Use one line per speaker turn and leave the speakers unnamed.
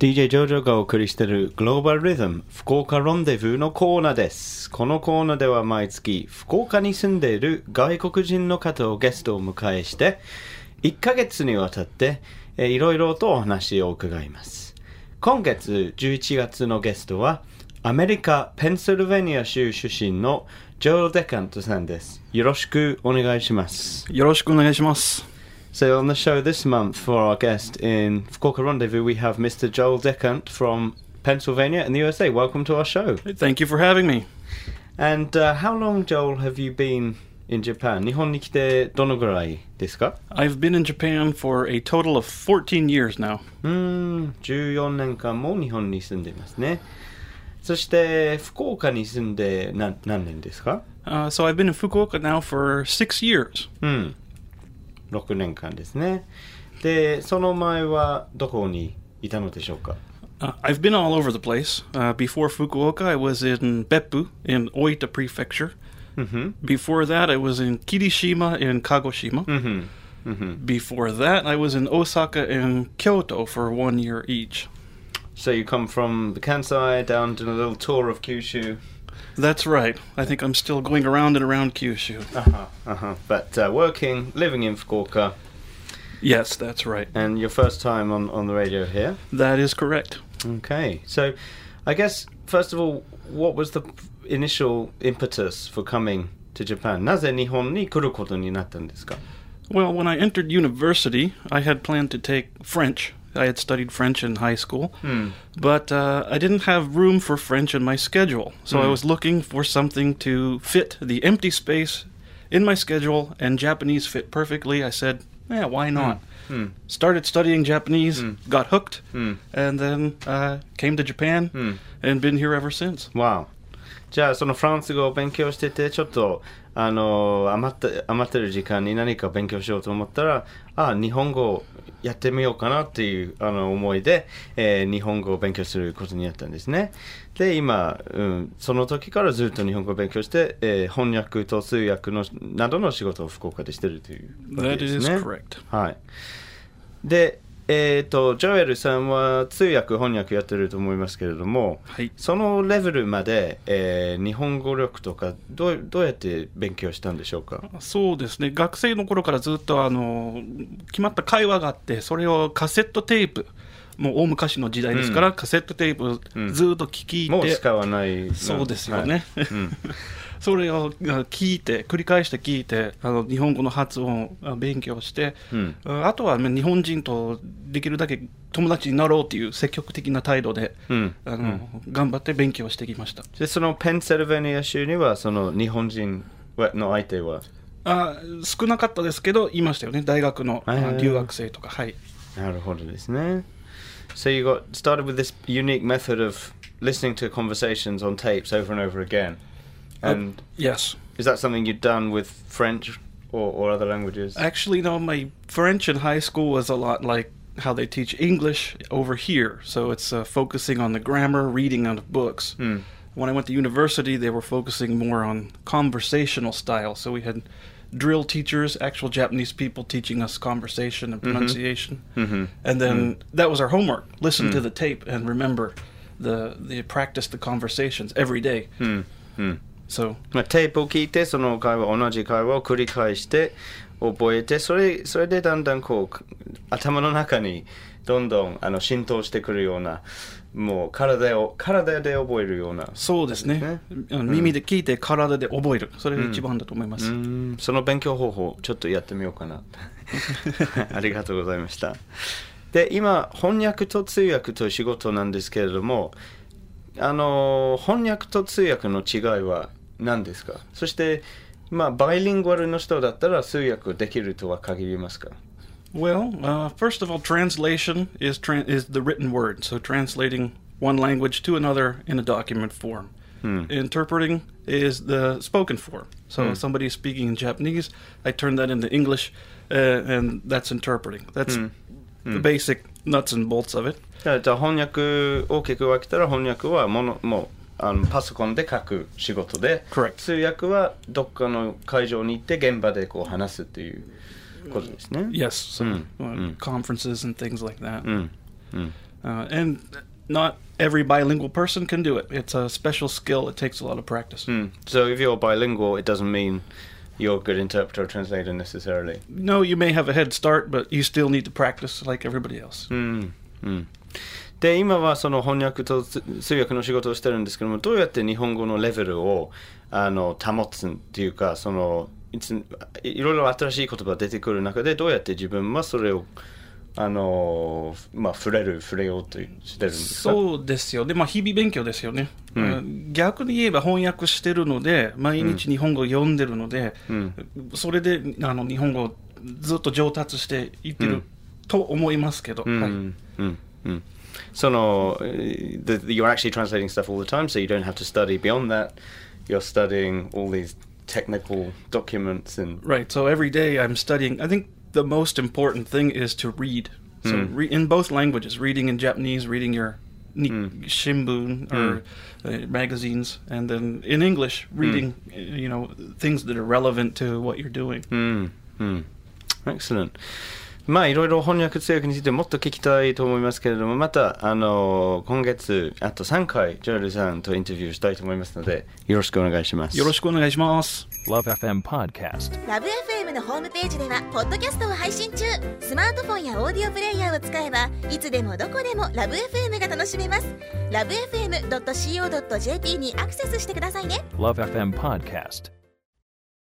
DJ ジョジョがお送りしているグローバルリズム福岡ロンデブーのコーナーです。このコーナーでは毎月福岡に住んでいる外国人の方をゲストを迎えして1ヶ月にわたっていろいろとお話を伺います。今月11月のゲストはアメリカ・ペンシルベニア州出身のジョー・デカントさんです。よろしくお願いします。
よろしくお願いします。
So on the show this month for our guest in Fukuoka Rendezvous, we have Mr. Joel Decant from Pennsylvania in the USA. Welcome to our show.
Thank you for having me.
And uh, how long, Joel, have you been in Japan? 日本に来てどのぐらいですか
I've been in Japan for a total of 14 years now.
うーん、14年間も日本に住んでいますね。そして福岡に住んで何何年ですか
Uh, so I've been in Fukuoka now for six years.
うん、 6年間ですね。で、その前はどこにいたのでしょうか
Uh, I've been all over the place. Uh, before Fukuoka, I was in Beppu in Oita Prefecture.
うんふん
Before that, I was in Kirishima in Kagoshima.
うんふんうんふん
Before that, I was in Osaka and Kyoto for one year each.
So you come from the Kansai down to a little tour of Kyushu.
That's right. I think I'm still going around and around Kyushu.
Uh-huh, uh-huh. But uh, working, living in Fukuoka,
Yes, that's right.
and your first time on, on the radio here.
That is correct.
Okay. So I guess, first of all, what was the initial impetus for coming to Japan? なぜ日本に来ることになったんですか
Well, when I entered university, I had planned to take French. I had studied French in high school, but uh, I didn't have room for French in my schedule. So I was looking for something to fit the empty space in my schedule, and Japanese fit perfectly. I said, yeah, why not? Started studying Japanese, got hooked, and then uh, came to Japan and been here ever since.
Wow. じゃあそのフランス語を勉強しててちょっと あの余って余ってる時間に何か勉強しようと思ったらあ日本語やってみようかなっていうあの思いで、えー日本語を勉強することになったんですねで今、うん、その時からずっと日本語を勉強して、えー翻訳と通訳のなどの仕事を福岡でしてるというわけですね.はい。で、えっ、と、ジョエルさんは通訳、翻訳やってると思いますけれども、
はい。
そのレベルまで、えー日本語力とかどう、どうやって勉強したんでしょうか？
そうですね。学生の頃からずっとあの決まった会話があってそれをカセットテープもう大昔の時代ですから、カセットテープをずっと聞いて、
もう使わない。
そうですよね、
はい。うん
それをあ聞いて繰り返して聞いてあの日本語の発音をあ勉強して、
うん。
ああとはまあ日本人とできるだけ友達になろうという積極的な態度で、
うん。
あの頑張って勉強してきました。
で、そのペンシルベニア州には、その日本人の相手は、
あ少なかったですけどいましたよね。大学の留学生とか。はい。
なるほどですね。So you got started with this unique method of listening to conversations on tapes over and over again. And
Yes
Is that something you'd done with French or, or other languages?
Actually, no, my French in high school was a lot like how they teach English over here. So it's uh, focusing on the grammar, reading on the books.
Hmm.
When I went to university, they were focusing more on conversational style. So we had drill teachers, actual Japanese people teaching us conversation and pronunciation.
Mhm.
And then that was our homework. Listen to the tape and remember the, the practice the conversations every day.
うんうまあ、テープを聞いてその会話同じ会話を繰り返して覚えてそれそれでだんだんこう頭の中にどんどんあの浸透してくるようなもう体を体で覚えるような
そうですね。耳で聞いて体で覚える。それが一番だと思います。
うんその勉強方法ちょっとやってみようかな ありがとうございましたで今翻訳と通訳という仕事なんですけれどもあの翻訳と通訳の違いは何ですかそしてまあバイリンガルの人だったら通訳できるとは限りますか
Well, uh, first of all, translation is tran is the written word, so translating one language to another in a document form. Interpreting is the spoken form. So if somebody is speaking in Japanese, I turn that into English, uh, and that's interpreting. That's the basic nuts and bolts of it.
じゃあじゃあ翻訳大きく分けたら翻訳はものもうあのパソコンで書く仕事で
Correct.
通訳はどっかの会場に行って現場でこう話すっていうことですね。
Yes, so
Mm,
uh,
mm.
conferences and things like that.
うんうん
Uh, and not every bilingual person can do it. It's a special skill. It takes a lot of practice.
Mm. So if you're bilingual, it doesn't mean you're a good interpreter or translator necessarily.
No, you may have a head start, but you still need to practice like everybody else.
うんうん、 で今はその翻訳と通通訳の仕事をしてるんですけどもどうやって日本語のレベルをあの保つっていうかそのいついろいろ新しい言葉が出てくる中でどうやって自分はそれをあの、まあ、触れる触れようとしてるんですか？
そうですよ。で、まあ、日々勉強ですよね。
うん。
逆に言えば翻訳してるので、毎日日本語を読んでるので、
うん。
それであの日本語をずっと上達していってる、
うん。
と思いますけど、
うん。
はい。
うん。うん Sono, eh, the, the, you're actually translating stuff all the time, so you don't have to study beyond that. You're studying all these technical documents and
right. So every day I'm studying. I think the most important thing is to read. So
mm.
re- in both languages, reading in Japanese, reading your ni-
mm.
shimbun or mm. uh, magazines, and then in English, hmm. reading you know things that are relevant to what you're doing.
Hmm. Hmm. Excellent. まあいろいろ翻訳通訳についてもっと聞きたいと思いますけれどもまたあの今月あと3回ジョエルさんとインタビューしたいと思いますのでよろしくお願いします。
よろしくお願いします。
Love FM Podcast.
ラブ f m のホームページではポッドキャストを配信中スマートフォンやオーディオプレイヤーを使えばいつでもどこでもラブ f m が楽しめますラブ FM.co.jp にアクセスしてくださいね
Love FM Podcast.